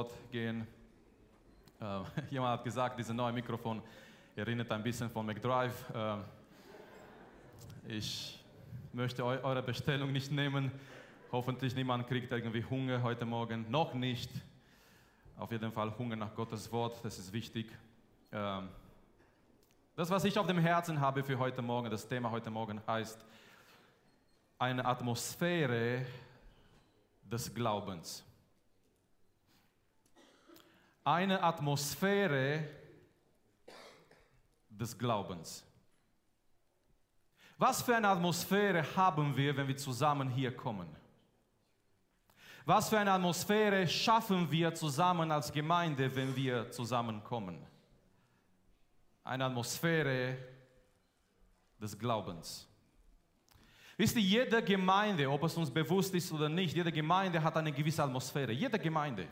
Wort gehen. Äh, jemand hat gesagt, dieses neue Mikrofon erinnert ein bisschen von McDrive. Äh, ich möchte eu eure Bestellung nicht nehmen. Hoffentlich niemand kriegt irgendwie Hunger heute Morgen. Noch nicht. Auf jeden Fall Hunger nach Gottes Wort, das ist wichtig. Äh, das, was ich auf dem Herzen habe für heute Morgen, das Thema heute Morgen heißt eine Atmosphäre des Glaubens eine Atmosphäre des Glaubens. Was für eine Atmosphäre haben wir, wenn wir zusammen hier kommen? Was für eine Atmosphäre schaffen wir zusammen als Gemeinde, wenn wir zusammenkommen? Eine Atmosphäre des Glaubens. Wisst ihr, jede Gemeinde, ob es uns bewusst ist oder nicht, jede Gemeinde hat eine gewisse Atmosphäre. Jede Gemeinde.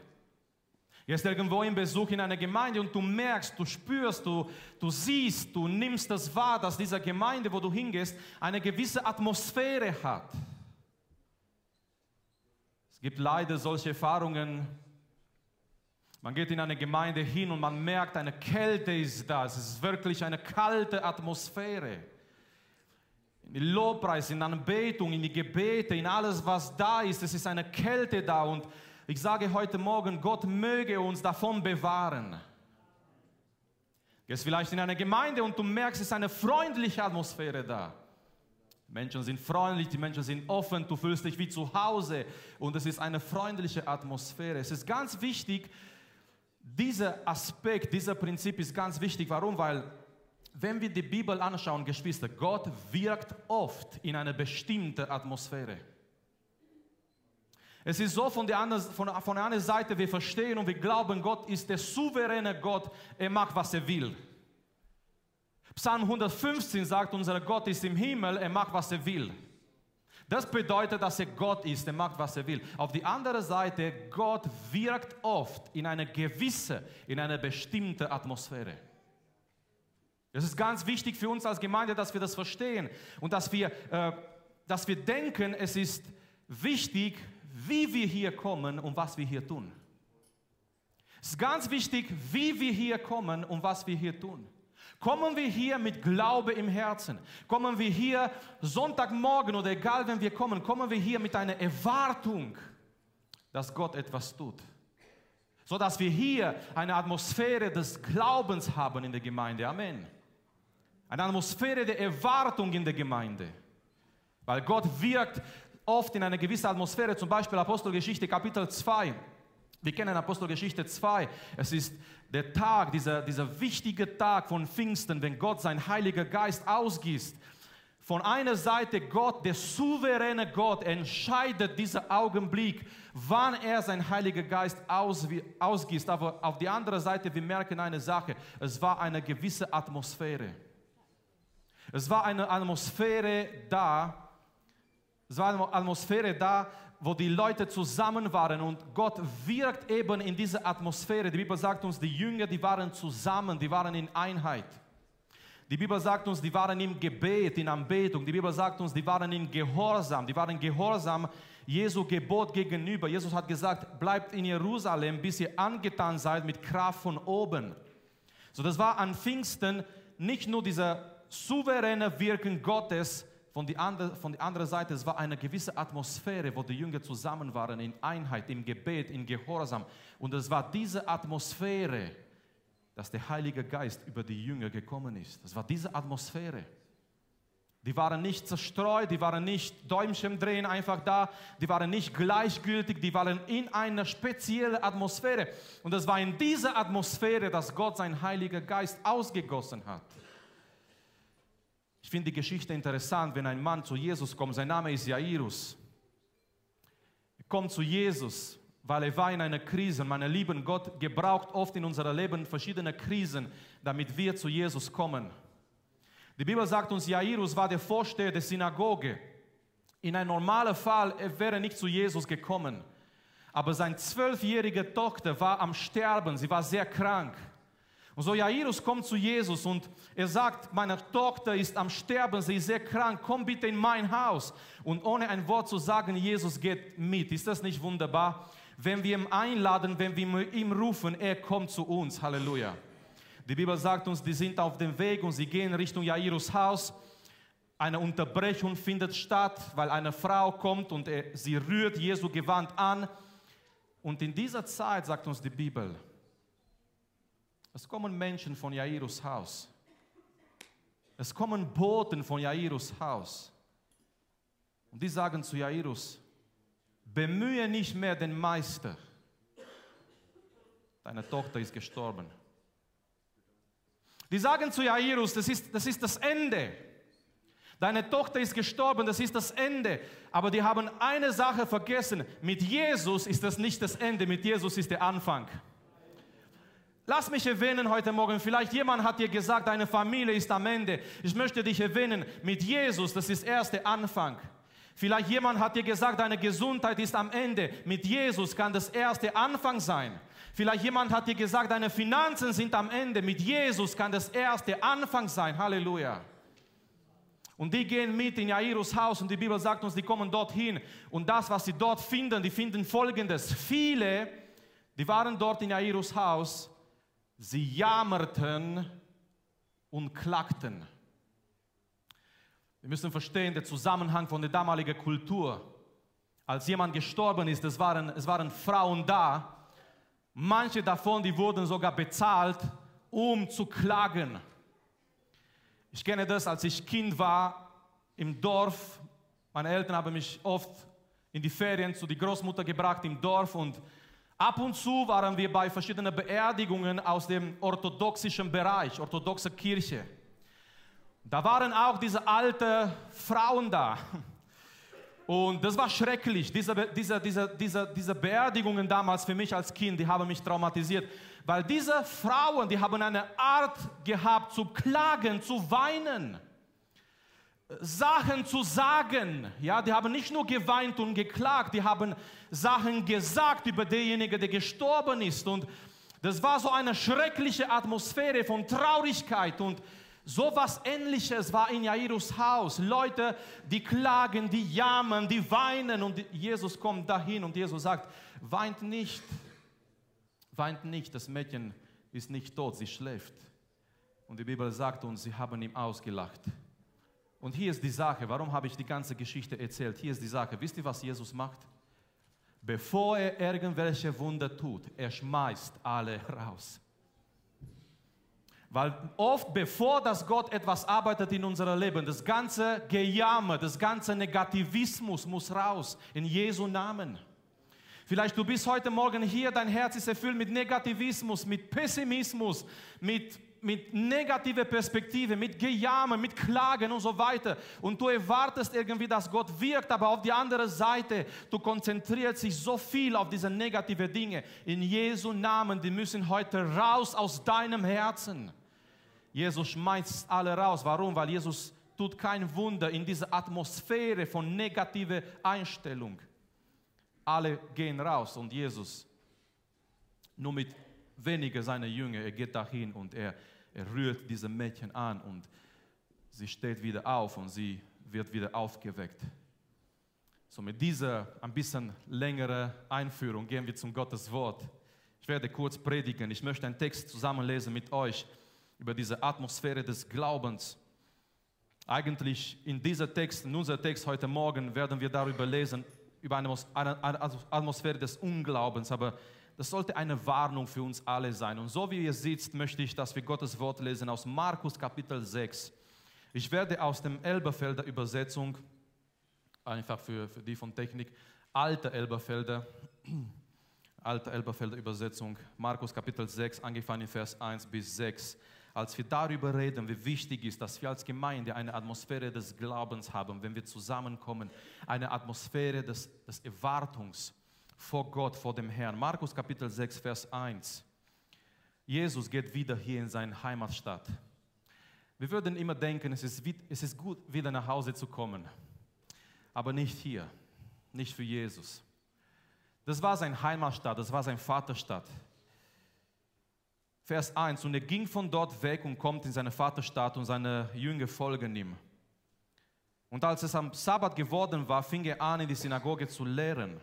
Gehst irgendwo im Besuch in eine Gemeinde und du merkst, du spürst, du, du siehst, du nimmst das wahr, dass diese Gemeinde, wo du hingehst, eine gewisse Atmosphäre hat. Es gibt leider solche Erfahrungen. Man geht in eine Gemeinde hin und man merkt, eine Kälte ist da. Es ist wirklich eine kalte Atmosphäre. In die Lobpreis, in Anbetung, in die Gebete, in alles, was da ist, es ist eine Kälte da und ich sage heute Morgen, Gott möge uns davon bewahren. Du gehst vielleicht in eine Gemeinde und du merkst, es ist eine freundliche Atmosphäre da. Die Menschen sind freundlich, die Menschen sind offen, du fühlst dich wie zu Hause und es ist eine freundliche Atmosphäre. Es ist ganz wichtig, dieser Aspekt, dieser Prinzip ist ganz wichtig. Warum? Weil wenn wir die Bibel anschauen, Geschwister, Gott wirkt oft in einer bestimmten Atmosphäre. Es ist so von der, anderen, von, von anderen Seite, wir verstehen und wir glauben, Gott ist der souveräne Gott, er macht, was er will. Psalm 115 sagt, unser Gott ist im Himmel, er macht, was er will. Das bedeutet, dass er Gott ist, er macht, was er will. Auf die andere Seite, Gott wirkt oft in eine gewisse, in eine bestimmte Atmosphäre. Das ist ganz wichtig für uns als Gemeinde, dass wir das verstehen und dass wir, äh, dass wir denken, es ist wichtig, wie wir hier kommen und was wir hier tun. Es ist ganz wichtig, wie wir hier kommen und was wir hier tun. Kommen wir hier mit Glaube im Herzen? Kommen wir hier Sonntagmorgen oder egal, wenn wir kommen, kommen wir hier mit einer Erwartung, dass Gott etwas tut? So dass wir hier eine Atmosphäre des Glaubens haben in der Gemeinde. Amen. Eine Atmosphäre der Erwartung in der Gemeinde. Weil Gott wirkt oft in einer gewissen Atmosphäre, zum Beispiel Apostelgeschichte Kapitel 2. Wir kennen Apostelgeschichte 2. Es ist der Tag, dieser, dieser wichtige Tag von Pfingsten, wenn Gott sein Heiliger Geist ausgießt. Von einer Seite Gott, der souveräne Gott, entscheidet dieser Augenblick, wann er sein Heiliger Geist aus, ausgießt. Aber auf die andere Seite, wir merken eine Sache, es war eine gewisse Atmosphäre. Es war eine Atmosphäre da, es war eine Atmosphäre da, wo die Leute zusammen waren und Gott wirkt eben in dieser Atmosphäre. Die Bibel sagt uns, die Jünger, die waren zusammen, die waren in Einheit. Die Bibel sagt uns, die waren im Gebet, in Anbetung. Die Bibel sagt uns, die waren in Gehorsam. Die waren Gehorsam Jesu Gebot gegenüber. Jesus hat gesagt, bleibt in Jerusalem, bis ihr angetan seid mit Kraft von oben. So, das war an Pfingsten nicht nur dieser souveräne Wirken Gottes, von der andere, anderen Seite, es war eine gewisse Atmosphäre, wo die Jünger zusammen waren, in Einheit, im Gebet, in Gehorsam. Und es war diese Atmosphäre, dass der Heilige Geist über die Jünger gekommen ist. Es war diese Atmosphäre. Die waren nicht zerstreut, die waren nicht Däumchen drehen einfach da, die waren nicht gleichgültig, die waren in einer speziellen Atmosphäre. Und es war in dieser Atmosphäre, dass Gott seinen Heiligen Geist ausgegossen hat. Ich finde die Geschichte interessant, wenn ein Mann zu Jesus kommt, sein Name ist Jairus. Er kommt zu Jesus, weil er war in einer Krise. Meine Lieben, Gott gebraucht oft in unserem Leben verschiedene Krisen, damit wir zu Jesus kommen. Die Bibel sagt uns, Jairus war der Vorsteher der Synagoge. In einem normalen Fall er wäre nicht zu Jesus gekommen. Aber seine zwölfjährige Tochter war am Sterben, sie war sehr krank. Und so Jairus kommt zu Jesus und er sagt, meine Tochter ist am Sterben, sie ist sehr krank, komm bitte in mein Haus. Und ohne ein Wort zu sagen, Jesus geht mit. Ist das nicht wunderbar? Wenn wir ihn einladen, wenn wir ihm rufen, er kommt zu uns. Halleluja. Die Bibel sagt uns, die sind auf dem Weg und sie gehen Richtung Jairus Haus. Eine Unterbrechung findet statt, weil eine Frau kommt und sie rührt Jesu Gewand an. Und in dieser Zeit, sagt uns die Bibel, es kommen Menschen von Jairus Haus. Es kommen Boten von Jairus Haus. Und die sagen zu Jairus, bemühe nicht mehr den Meister. Deine Tochter ist gestorben. Die sagen zu Jairus, das ist, das ist das Ende. Deine Tochter ist gestorben, das ist das Ende. Aber die haben eine Sache vergessen. Mit Jesus ist das nicht das Ende, mit Jesus ist der Anfang. Lass mich erwähnen heute Morgen, vielleicht jemand hat dir gesagt, deine Familie ist am Ende. Ich möchte dich erwähnen, mit Jesus, das ist erst der Anfang. Vielleicht jemand hat dir gesagt, deine Gesundheit ist am Ende. Mit Jesus kann das erste Anfang sein. Vielleicht jemand hat dir gesagt, deine Finanzen sind am Ende. Mit Jesus kann das erste Anfang sein. Halleluja. Und die gehen mit in Jairus Haus und die Bibel sagt uns, die kommen dorthin. Und das, was sie dort finden, die finden folgendes. Viele, die waren dort in Jairus Haus, sie jammerten und klagten. Wir müssen verstehen, der Zusammenhang von der damaligen Kultur. Als jemand gestorben ist, es waren, es waren Frauen da. Manche davon, die wurden sogar bezahlt, um zu klagen. Ich kenne das, als ich Kind war im Dorf. Meine Eltern haben mich oft in die Ferien zu die Großmutter gebracht im Dorf und ab und zu waren wir bei verschiedenen Beerdigungen aus dem orthodoxischen Bereich, orthodoxe Kirche. Da waren auch diese alten Frauen da. Und das war schrecklich. Diese, diese, diese, diese, diese Beerdigungen damals für mich als Kind, die haben mich traumatisiert. Weil diese Frauen, die haben eine Art gehabt zu klagen, zu weinen. Sachen zu sagen. Ja, die haben nicht nur geweint und geklagt, die haben Sachen gesagt über denjenigen, der gestorben ist. Und das war so eine schreckliche Atmosphäre von Traurigkeit und so was ähnliches war in Jairus Haus. Leute, die klagen, die jammern, die weinen und Jesus kommt dahin und Jesus sagt, weint nicht, weint nicht, das Mädchen ist nicht tot, sie schläft. Und die Bibel sagt uns, sie haben ihm ausgelacht. Und hier ist die Sache, warum habe ich die ganze Geschichte erzählt? Hier ist die Sache, wisst ihr, was Jesus macht? Bevor er irgendwelche Wunder tut, er schmeißt alle raus. Weil oft bevor das Gott etwas arbeitet in unserem Leben, das ganze Gejammer, das ganze Negativismus muss raus in Jesu Namen. Vielleicht du bist heute Morgen hier, dein Herz ist erfüllt mit Negativismus, mit Pessimismus, mit, mit negativer Perspektive, mit Gejammer, mit Klagen und so weiter. Und du erwartest irgendwie, dass Gott wirkt, aber auf die andere Seite, du konzentrierst dich so viel auf diese negative Dinge. In Jesu Namen, die müssen heute raus aus deinem Herzen. Jesus schmeißt alle raus. Warum? Weil Jesus tut kein Wunder in dieser Atmosphäre von negativer Einstellung. Alle gehen raus und Jesus nur mit weniger seiner Jünger, er geht dahin und er, er rührt diese Mädchen an und sie steht wieder auf und sie wird wieder aufgeweckt. So mit dieser ein bisschen längere Einführung gehen wir zum Gottes Wort. Ich werde kurz predigen. Ich möchte einen Text zusammenlesen mit euch über diese Atmosphäre des Glaubens. Eigentlich in dieser Text, in unserem Text heute Morgen werden wir darüber lesen, über eine Atmosphäre des Unglaubens, aber das sollte eine Warnung für uns alle sein. Und so wie ihr seht, möchte ich, dass wir Gottes Wort lesen aus Markus Kapitel 6. Ich werde aus dem Elberfelder Übersetzung, einfach für, für die von Technik, alte Elberfelder, alte Elberfelder Übersetzung, Markus Kapitel 6, angefangen in Vers 1 bis 6 als wir darüber reden, wie wichtig ist, dass wir als Gemeinde eine Atmosphäre des Glaubens haben, wenn wir zusammenkommen, eine Atmosphäre des, des Erwartungs vor Gott, vor dem Herrn. Markus Kapitel 6, Vers 1. Jesus geht wieder hier in seine Heimatstadt. Wir würden immer denken, es ist, es ist gut, wieder nach Hause zu kommen. Aber nicht hier, nicht für Jesus. Das war sein Heimatstadt, das war sein Vaterstadt. Vers 1, und er ging von dort weg und kommt in seine Vaterstadt und seine Jünger folgen ihm. Und als es am Sabbat geworden war, fing er an, in die Synagoge zu lehren.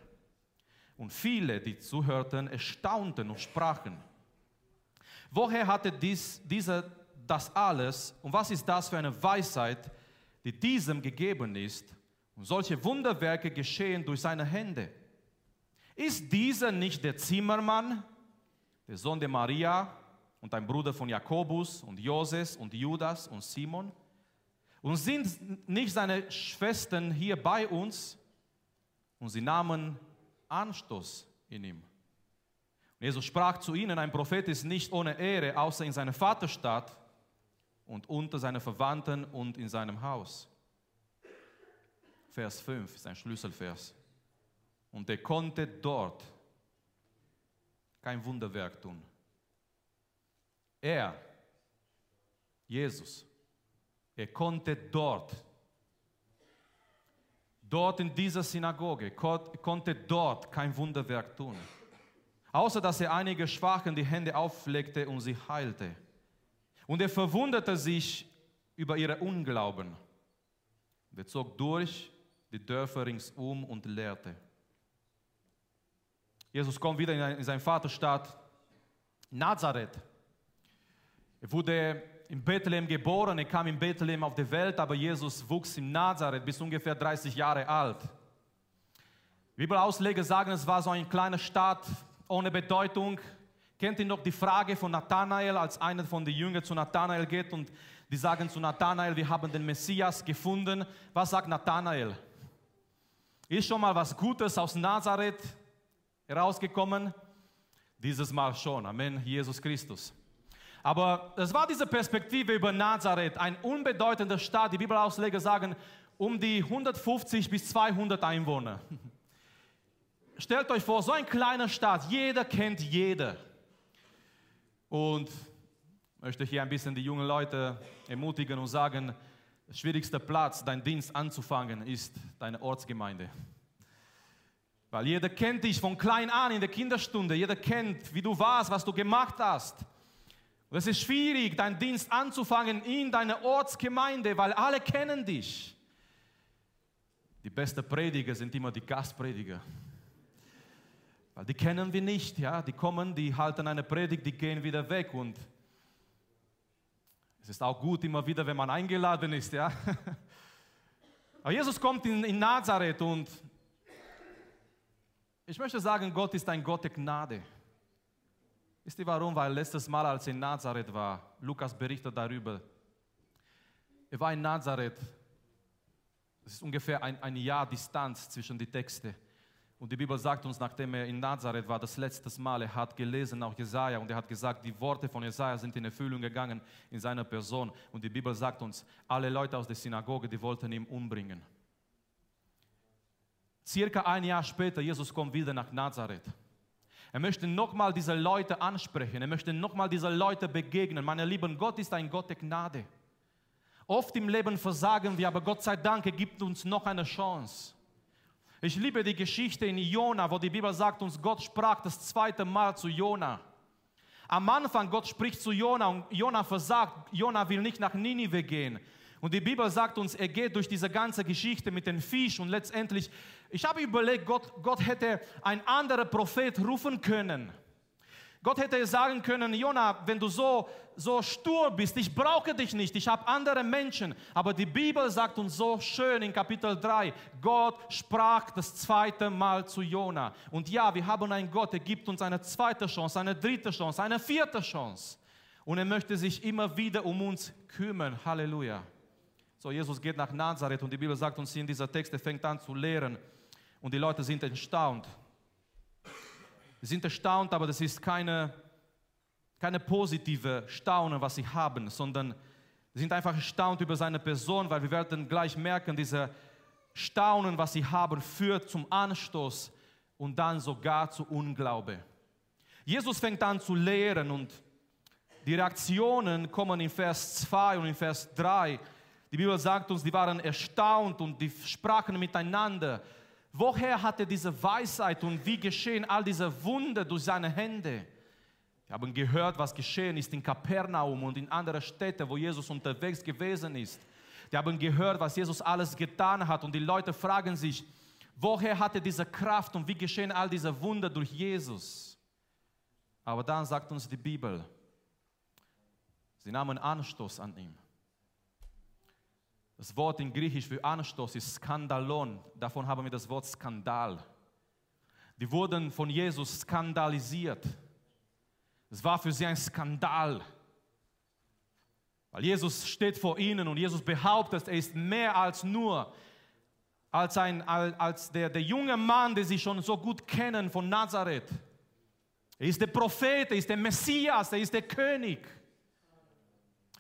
Und viele, die zuhörten, erstaunten und sprachen, woher hatte dies, dieser das alles und was ist das für eine Weisheit, die diesem gegeben ist und solche Wunderwerke geschehen durch seine Hände? Ist dieser nicht der Zimmermann, der Sohn der Maria und ein Bruder von Jakobus und Joses und Judas und Simon? Und sind nicht seine Schwestern hier bei uns? Und sie nahmen Anstoß in ihm. Und Jesus sprach zu ihnen, ein Prophet ist nicht ohne Ehre, außer in seiner Vaterstadt und unter seinen Verwandten und in seinem Haus. Vers 5 ist ein Schlüsselvers. Und er konnte dort kein Wunderwerk tun. Er, Jesus, er konnte dort dort in dieser Synagoge, konnte dort kein Wunderwerk tun. Außer dass er einige Schwachen die Hände auflegte und sie heilte. Und er verwunderte sich über ihre Unglauben. Er zog durch die Dörfer ringsum und lehrte. Jesus kommt wieder in seine Vaterstadt Nazareth. Er wurde in Bethlehem geboren, er kam in Bethlehem auf die Welt, aber Jesus wuchs in Nazareth bis ungefähr 30 Jahre alt. Bibelausleger sagen, es war so eine kleine Stadt ohne Bedeutung. Kennt ihr noch die Frage von Nathanael, als einer von den Jüngern zu Nathanael geht und die sagen zu Nathanael, wir haben den Messias gefunden. Was sagt Nathanael? Ist schon mal was Gutes aus Nazareth herausgekommen? Dieses Mal schon. Amen, Jesus Christus. Aber es war diese Perspektive über Nazareth, ein unbedeutender Stadt. Die Bibelausleger sagen, um die 150 bis 200 Einwohner. Stellt euch vor, so ein kleiner Stadt, jeder kennt jeder. Und ich möchte hier ein bisschen die jungen Leute ermutigen und sagen, der schwierigste Platz, deinen Dienst anzufangen, ist deine Ortsgemeinde. Weil jeder kennt dich von klein an in der Kinderstunde, jeder kennt, wie du warst, was du gemacht hast. Es ist schwierig, deinen Dienst anzufangen in deiner Ortsgemeinde, weil alle kennen dich. Die besten Prediger sind immer die Gastprediger. Weil die kennen wir nicht, ja. Die kommen, die halten eine Predigt, die gehen wieder weg. Und es ist auch gut immer wieder, wenn man eingeladen ist, ja. Aber Jesus kommt in, in Nazareth und ich möchte sagen, Gott ist ein Gott der Gnade. Wisst ihr warum? Weil letztes Mal, als er in Nazareth war, Lukas berichtet darüber, er war in Nazareth, es ist ungefähr ein, ein Jahr Distanz zwischen die Texte. Und die Bibel sagt uns, nachdem er in Nazareth war, das letzte Mal, er hat gelesen, auch Jesaja, und er hat gesagt, die Worte von Jesaja sind in Erfüllung gegangen in seiner Person. Und die Bibel sagt uns, alle Leute aus der Synagoge, die wollten ihn umbringen. Circa ein Jahr später, Jesus kommt wieder nach Nazareth. Er möchte nochmal diese Leute ansprechen. Er möchte nochmal diese Leute begegnen. Meine Lieben, Gott ist ein Gott der Gnade. Oft im Leben versagen wir, aber Gott sei Dank, er gibt uns noch eine Chance. Ich liebe die Geschichte in Jona, wo die Bibel sagt uns, Gott sprach das zweite Mal zu Jona. Am Anfang, Gott spricht zu Jona und Jona versagt. Jona will nicht nach Ninive gehen. Und die Bibel sagt uns, er geht durch diese ganze Geschichte mit dem Fisch und letztendlich, ich habe überlegt, Gott, Gott hätte ein anderer Prophet rufen können. Gott hätte sagen können, Jona, wenn du so, so stur bist, ich brauche dich nicht, ich habe andere Menschen. Aber die Bibel sagt uns so schön in Kapitel 3, Gott sprach das zweite Mal zu Jona. Und ja, wir haben einen Gott, der gibt uns eine zweite Chance, eine dritte Chance, eine vierte Chance. Und er möchte sich immer wieder um uns kümmern. Halleluja. So, Jesus geht nach Nazareth und die Bibel sagt uns in dieser Text, er fängt an zu lehren und die Leute sind erstaunt. Sie sind erstaunt, aber das ist keine, keine positive Staunen, was sie haben, sondern sie sind einfach erstaunt über seine Person, weil wir werden gleich merken, diese Staunen, was sie haben, führt zum Anstoß und dann sogar zu Unglaube. Jesus fängt an zu lehren und die Reaktionen kommen in Vers 2 und in Vers 3 die Bibel sagt uns, die waren erstaunt und die sprachen miteinander. Woher hat er diese Weisheit und wie geschehen all diese Wunder durch seine Hände? Wir haben gehört, was geschehen ist in Kapernaum und in anderen Städten, wo Jesus unterwegs gewesen ist. Die haben gehört, was Jesus alles getan hat und die Leute fragen sich, Woher hat er diese Kraft und wie geschehen all diese Wunder durch Jesus? Aber dann sagt uns die Bibel, sie nahmen Anstoß an ihm. Das Wort in Griechisch für Anstoß ist Skandalon. Davon haben wir das Wort Skandal. Die wurden von Jesus skandalisiert. Es war für sie ein Skandal. Weil Jesus steht vor ihnen und Jesus behauptet, er ist mehr als nur als, ein, als der, der junge Mann, den sie schon so gut kennen von Nazareth. Er ist der Prophet, er ist der Messias, er ist der König.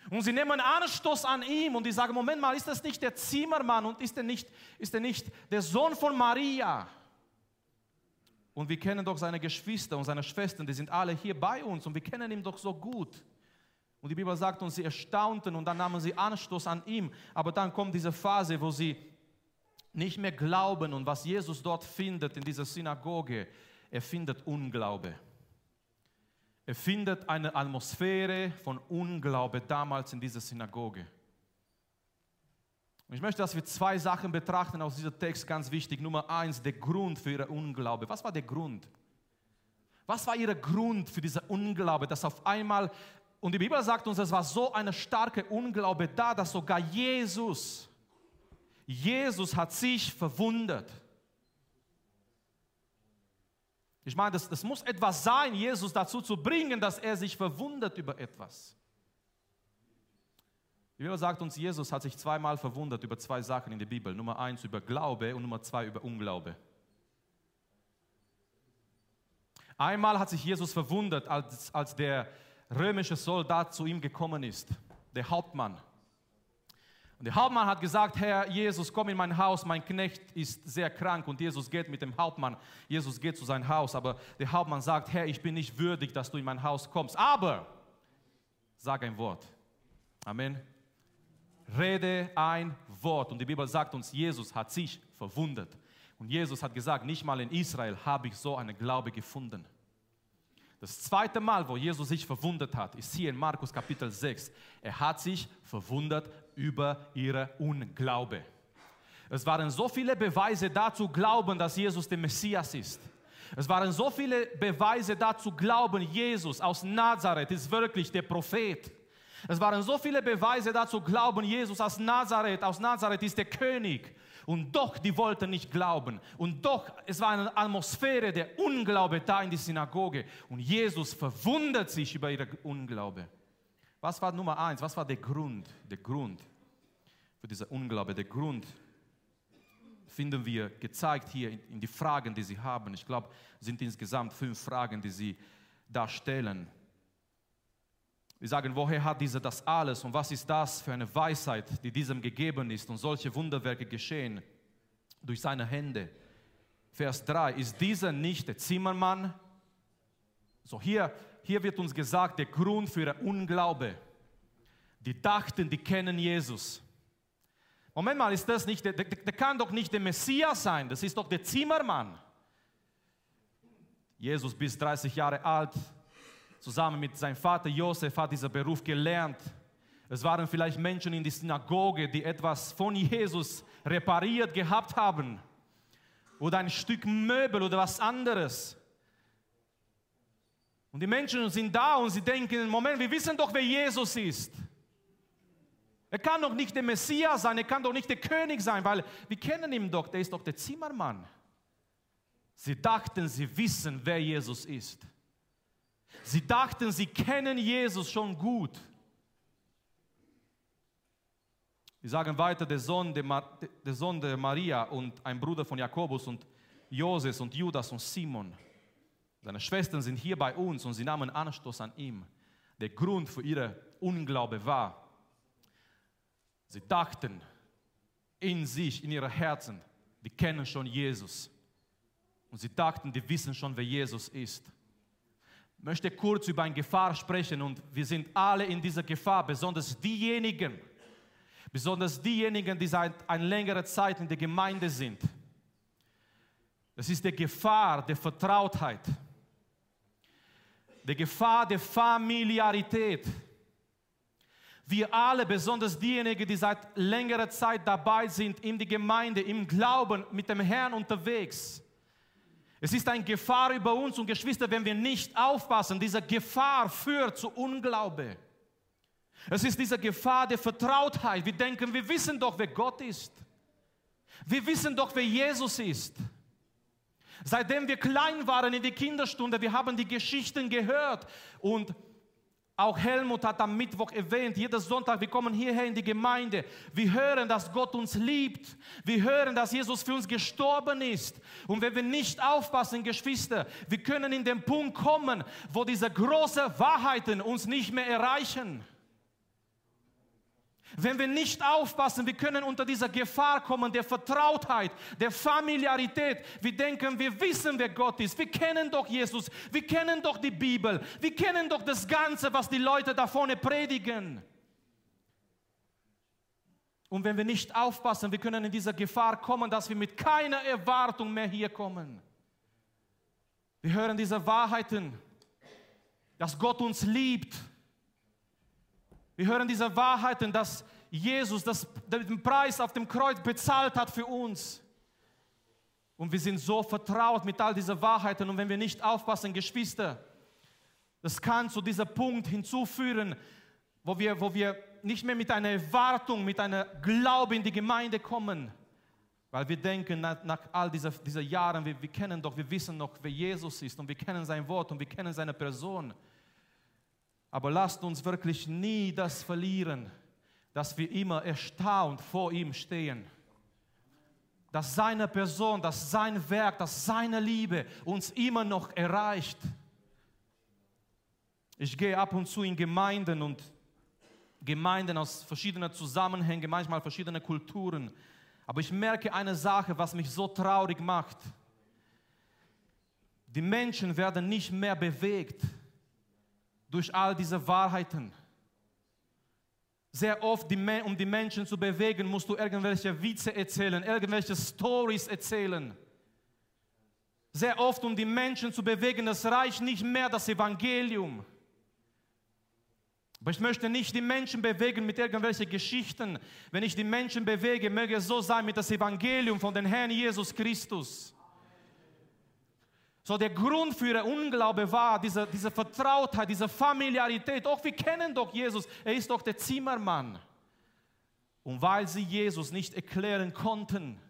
Und sie nehmen Anstoß an ihm und die sagen, Moment mal, ist das nicht der Zimmermann und ist er nicht, nicht der Sohn von Maria? Und wir kennen doch seine Geschwister und seine Schwestern, die sind alle hier bei uns und wir kennen ihn doch so gut. Und die Bibel sagt uns, sie erstaunten und dann nahmen sie Anstoß an ihm. Aber dann kommt diese Phase, wo sie nicht mehr glauben und was Jesus dort findet in dieser Synagoge, er findet Unglaube. Er findet eine Atmosphäre von Unglaube damals in dieser Synagoge. Und ich möchte, dass wir zwei Sachen betrachten aus diesem Text, ganz wichtig. Nummer eins, der Grund für ihre Unglaube. Was war der Grund? Was war ihr Grund für diese Unglaube, dass auf einmal, und die Bibel sagt uns, es war so eine starke Unglaube da, dass sogar Jesus, Jesus hat sich verwundert. Ich meine, das, das muss etwas sein, Jesus dazu zu bringen, dass er sich verwundert über etwas. Die Bibel sagt uns, Jesus hat sich zweimal verwundert über zwei Sachen in der Bibel. Nummer eins über Glaube und Nummer zwei über Unglaube. Einmal hat sich Jesus verwundert, als, als der römische Soldat zu ihm gekommen ist, der Hauptmann. Und der Hauptmann hat gesagt, Herr Jesus, komm in mein Haus, mein Knecht ist sehr krank. Und Jesus geht mit dem Hauptmann, Jesus geht zu seinem Haus. Aber der Hauptmann sagt, Herr, ich bin nicht würdig, dass du in mein Haus kommst. Aber, sag ein Wort. Amen. Rede ein Wort. Und die Bibel sagt uns, Jesus hat sich verwundert. Und Jesus hat gesagt, nicht mal in Israel habe ich so einen Glaube gefunden. Das zweite Mal, wo Jesus sich verwundert hat, ist hier in Markus Kapitel 6. Er hat sich verwundert über ihre Unglaube. Es waren so viele Beweise dazu glauben, dass Jesus der Messias ist. Es waren so viele Beweise dazu glauben, Jesus aus Nazareth ist wirklich der Prophet. Es waren so viele Beweise dazu glauben, Jesus aus Nazareth, aus Nazareth ist der König. Und doch, die wollten nicht glauben. Und doch, es war eine Atmosphäre der Unglaube da in die Synagoge. Und Jesus verwundert sich über ihre Unglaube. Was war Nummer eins? Was war der Grund? Der Grund für diese Unglaube, der Grund finden wir gezeigt hier in, die Fragen, die sie haben. Ich glaube, sind insgesamt fünf Fragen, die sie da stellen. Wir sagen, woher hat dieser das alles und was ist das für eine Weisheit, die diesem gegeben ist und solche Wunderwerke geschehen durch seine Hände. Vers 3, ist dieser nicht der Zimmermann? So hier hier wird uns gesagt, der Grund für ihre Unglaube. Die dachten, die kennen Jesus. Moment mal, ist das nicht, der, der, der kann doch nicht der Messias sein, das ist doch der Zimmermann. Jesus bis 30 Jahre alt, zusammen mit seinem Vater Josef hat dieser Beruf gelernt. Es waren vielleicht Menschen in der Synagoge, die etwas von Jesus repariert gehabt haben. Oder ein Stück Möbel oder was anderes. Und die Menschen sind da und sie denken, Moment, wir wissen doch, wer Jesus ist. Er kann doch nicht der Messias sein, er kann doch nicht der König sein, weil wir kennen ihn doch, der ist doch der Zimmermann. Sie dachten, sie wissen, wer Jesus ist. Sie dachten, sie kennen Jesus schon gut. Wir sagen weiter, der Sohn der, der Sohn der Maria und ein Bruder von Jakobus und Joses und Judas und Simon. Seine Schwestern sind hier bei uns und sie nahmen Anstoß an ihm. Der Grund für ihre Unglaube war, sie dachten in sich, in ihren Herzen, die kennen schon Jesus. Und sie dachten, die wissen schon, wer Jesus ist. Ich möchte kurz über eine Gefahr sprechen und wir sind alle in dieser Gefahr, besonders diejenigen, besonders diejenigen, die seit einer längeren Zeit in der Gemeinde sind. Das ist die Gefahr der Vertrautheit der Gefahr der Familiarität. Wir alle, besonders diejenigen, die seit längerer Zeit dabei sind, in die Gemeinde, im Glauben, mit dem Herrn unterwegs. Es ist eine Gefahr über uns und Geschwister, wenn wir nicht aufpassen. Diese Gefahr führt zu Unglaube. Es ist diese Gefahr der Vertrautheit. Wir denken, wir wissen doch, wer Gott ist. Wir wissen doch, wer Jesus ist. Seitdem wir klein waren in der Kinderstunde, wir haben die Geschichten gehört und auch Helmut hat am Mittwoch erwähnt, jeden Sonntag, wir kommen hierher in die Gemeinde. Wir hören, dass Gott uns liebt. Wir hören, dass Jesus für uns gestorben ist. Und wenn wir nicht aufpassen, Geschwister, wir können in den Punkt kommen, wo diese großen Wahrheiten uns nicht mehr erreichen. Wenn wir nicht aufpassen, wir können unter dieser Gefahr kommen, der Vertrautheit, der Familiarität. Wir denken, wir wissen, wer Gott ist. Wir kennen doch Jesus. Wir kennen doch die Bibel. Wir kennen doch das Ganze, was die Leute da vorne predigen. Und wenn wir nicht aufpassen, wir können in dieser Gefahr kommen, dass wir mit keiner Erwartung mehr hier kommen. Wir hören diese Wahrheiten, dass Gott uns liebt wir hören diese Wahrheiten, dass Jesus das, den Preis auf dem Kreuz bezahlt hat für uns. Und wir sind so vertraut mit all diesen Wahrheiten. Und wenn wir nicht aufpassen, Geschwister, das kann zu diesem Punkt hinzuführen, wo wir, wo wir nicht mehr mit einer Erwartung, mit einer Glaube in die Gemeinde kommen. Weil wir denken, nach, nach all diesen diese Jahren, wir, wir kennen doch, wir wissen noch, wer Jesus ist und wir kennen sein Wort und wir kennen seine Person. Aber lasst uns wirklich nie das verlieren, dass wir immer erstaunt vor ihm stehen. Dass seine Person, dass sein Werk, dass seine Liebe uns immer noch erreicht. Ich gehe ab und zu in Gemeinden und Gemeinden aus verschiedenen Zusammenhängen, manchmal verschiedene Kulturen. Aber ich merke eine Sache, was mich so traurig macht. Die Menschen werden nicht mehr bewegt durch all diese Wahrheiten. Sehr oft, um die Menschen zu bewegen, musst du irgendwelche Witze erzählen, irgendwelche Stories erzählen. Sehr oft, um die Menschen zu bewegen, es reicht nicht mehr das Evangelium. Aber ich möchte nicht die Menschen bewegen mit irgendwelchen Geschichten. Wenn ich die Menschen bewege, möge es so sein mit das Evangelium von dem Herrn Jesus Christus. So der Grund für ihren Unglaube war diese, diese Vertrautheit, diese Familiarität. Doch wir kennen doch Jesus, er ist doch der Zimmermann. Und weil sie Jesus nicht erklären konnten,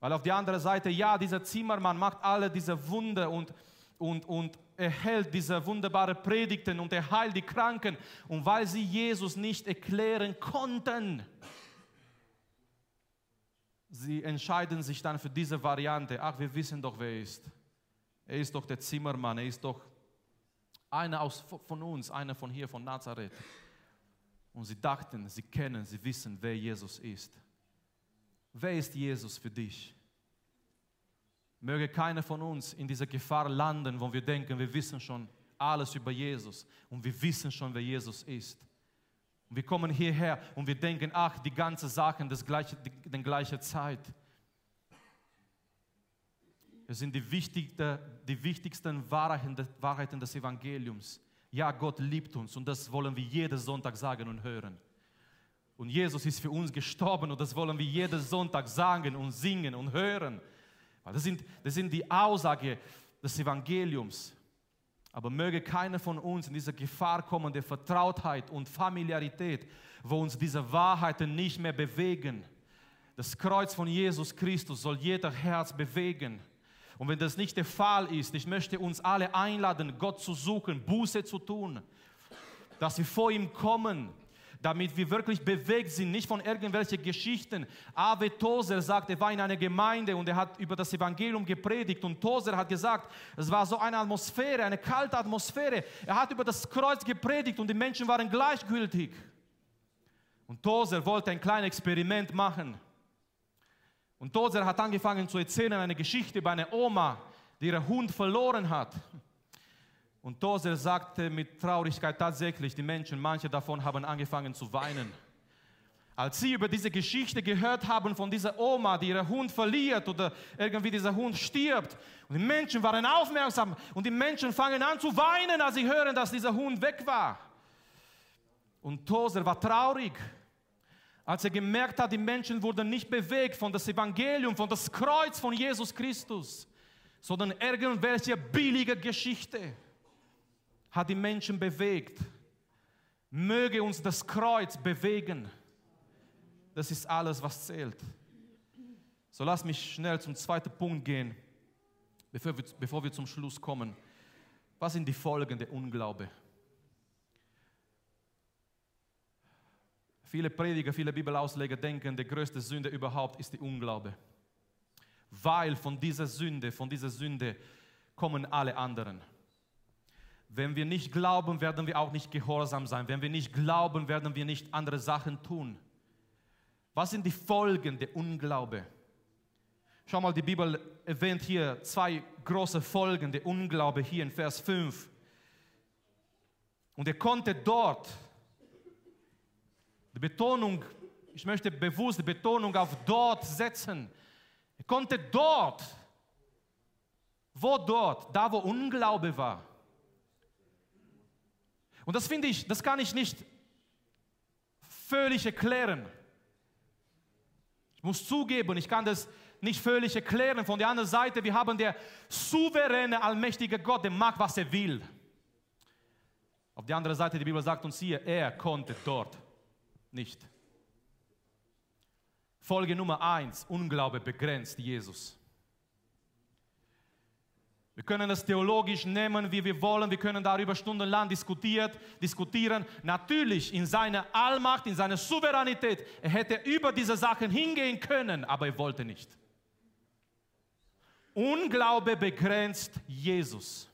weil auf der anderen Seite, ja, dieser Zimmermann macht alle diese Wunder und, und, und erhält diese wunderbare Predigten und er heilt die Kranken. Und weil sie Jesus nicht erklären konnten, sie entscheiden sich dann für diese Variante. Ach, wir wissen doch, wer er ist. Er ist doch der Zimmermann, er ist doch einer aus, von uns, einer von hier, von Nazareth. Und sie dachten, sie kennen, sie wissen, wer Jesus ist. Wer ist Jesus für dich? Möge keiner von uns in dieser Gefahr landen, wo wir denken, wir wissen schon alles über Jesus und wir wissen schon, wer Jesus ist. Und wir kommen hierher und wir denken, ach, die ganze Sachen, das gleiche, die, die gleiche Zeit. Es sind die, wichtigste, die wichtigsten Wahrheiten des Evangeliums. Ja, Gott liebt uns und das wollen wir jeden Sonntag sagen und hören. Und Jesus ist für uns gestorben und das wollen wir jeden Sonntag sagen und singen und hören. Das sind, das sind die Aussage des Evangeliums. Aber möge keiner von uns in diese Gefahr kommen der Vertrautheit und Familiarität, wo uns diese Wahrheiten nicht mehr bewegen. Das Kreuz von Jesus Christus soll jeder Herz bewegen. Und wenn das nicht der Fall ist, ich möchte uns alle einladen, Gott zu suchen, Buße zu tun, dass wir vor ihm kommen, damit wir wirklich bewegt sind, nicht von irgendwelchen Geschichten. Ave Tozer sagt, er war in einer Gemeinde und er hat über das Evangelium gepredigt und Tozer hat gesagt, es war so eine Atmosphäre, eine kalte Atmosphäre. Er hat über das Kreuz gepredigt und die Menschen waren gleichgültig. Und Tozer wollte ein kleines Experiment machen. Und Tozer hat angefangen zu erzählen eine Geschichte über eine Oma, die ihren Hund verloren hat. Und Tozer sagte mit Traurigkeit tatsächlich, die Menschen, manche davon haben angefangen zu weinen. Als sie über diese Geschichte gehört haben von dieser Oma, die ihren Hund verliert oder irgendwie dieser Hund stirbt, und die Menschen waren aufmerksam und die Menschen fangen an zu weinen, als sie hören, dass dieser Hund weg war. Und Toser war traurig, als er gemerkt hat, die Menschen wurden nicht bewegt von das Evangelium, von das Kreuz von Jesus Christus, sondern irgendwelche billige Geschichte hat die Menschen bewegt. Möge uns das Kreuz bewegen. Das ist alles, was zählt. So lass mich schnell zum zweiten Punkt gehen, bevor wir, bevor wir zum Schluss kommen. Was sind die Folgen der Unglaube? Viele Prediger, viele Bibelausleger denken, die größte Sünde überhaupt ist die Unglaube. Weil von dieser Sünde, von dieser Sünde kommen alle anderen. Wenn wir nicht glauben, werden wir auch nicht gehorsam sein. Wenn wir nicht glauben, werden wir nicht andere Sachen tun. Was sind die Folgen der Unglaube? Schau mal, die Bibel erwähnt hier zwei große Folgen der Unglaube hier in Vers 5. Und er konnte dort, die Betonung, ich möchte bewusst die Betonung auf dort setzen. Er konnte dort, wo dort, da wo Unglaube war. Und das finde ich, das kann ich nicht völlig erklären. Ich muss zugeben, ich kann das nicht völlig erklären. Von der anderen Seite, wir haben der souveräne, allmächtige Gott, der mag, was er will. Auf der anderen Seite, die Bibel sagt uns hier, er konnte dort nicht. Folge Nummer eins, Unglaube begrenzt Jesus. Wir können es theologisch nehmen, wie wir wollen. Wir können darüber stundenlang diskutiert, diskutieren. Natürlich in seiner Allmacht, in seiner Souveränität. Er hätte über diese Sachen hingehen können, aber er wollte nicht. Unglaube begrenzt Jesus.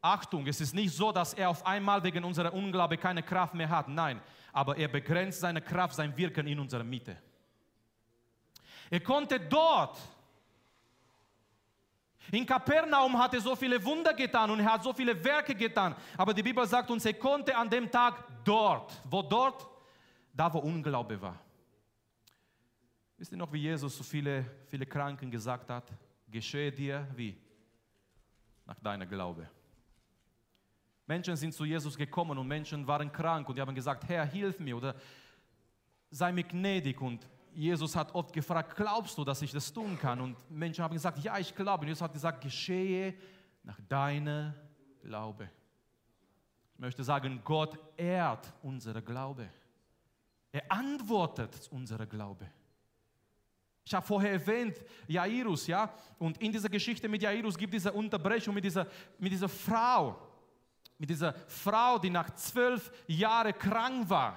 Achtung, es ist nicht so, dass er auf einmal wegen unserer Unglaube keine Kraft mehr hat. Nein, aber er begrenzt seine Kraft, sein Wirken in unserer Mitte. Er konnte dort in Kapernaum hat er so viele Wunder getan und er hat so viele Werke getan. Aber die Bibel sagt uns, er konnte an dem Tag dort. Wo dort? Da, wo Unglaube war. Wisst ihr noch, wie Jesus so viele, viele Kranken gesagt hat? Geschehe dir wie? Nach deiner Glaube. Menschen sind zu Jesus gekommen und Menschen waren krank und die haben gesagt, Herr, hilf mir oder sei mir gnädig und Jesus hat oft gefragt, glaubst du, dass ich das tun kann? Und Menschen haben gesagt, ja, ich glaube. Und Jesus hat gesagt, geschehe nach deiner Glaube. Ich möchte sagen, Gott ehrt unsere Glaube. Er antwortet unsere Glaube. Ich habe vorher erwähnt, Jairus, ja, und in dieser Geschichte mit Jairus gibt es diese Unterbrechung mit dieser, mit dieser Frau, mit dieser Frau, die nach zwölf Jahren krank war.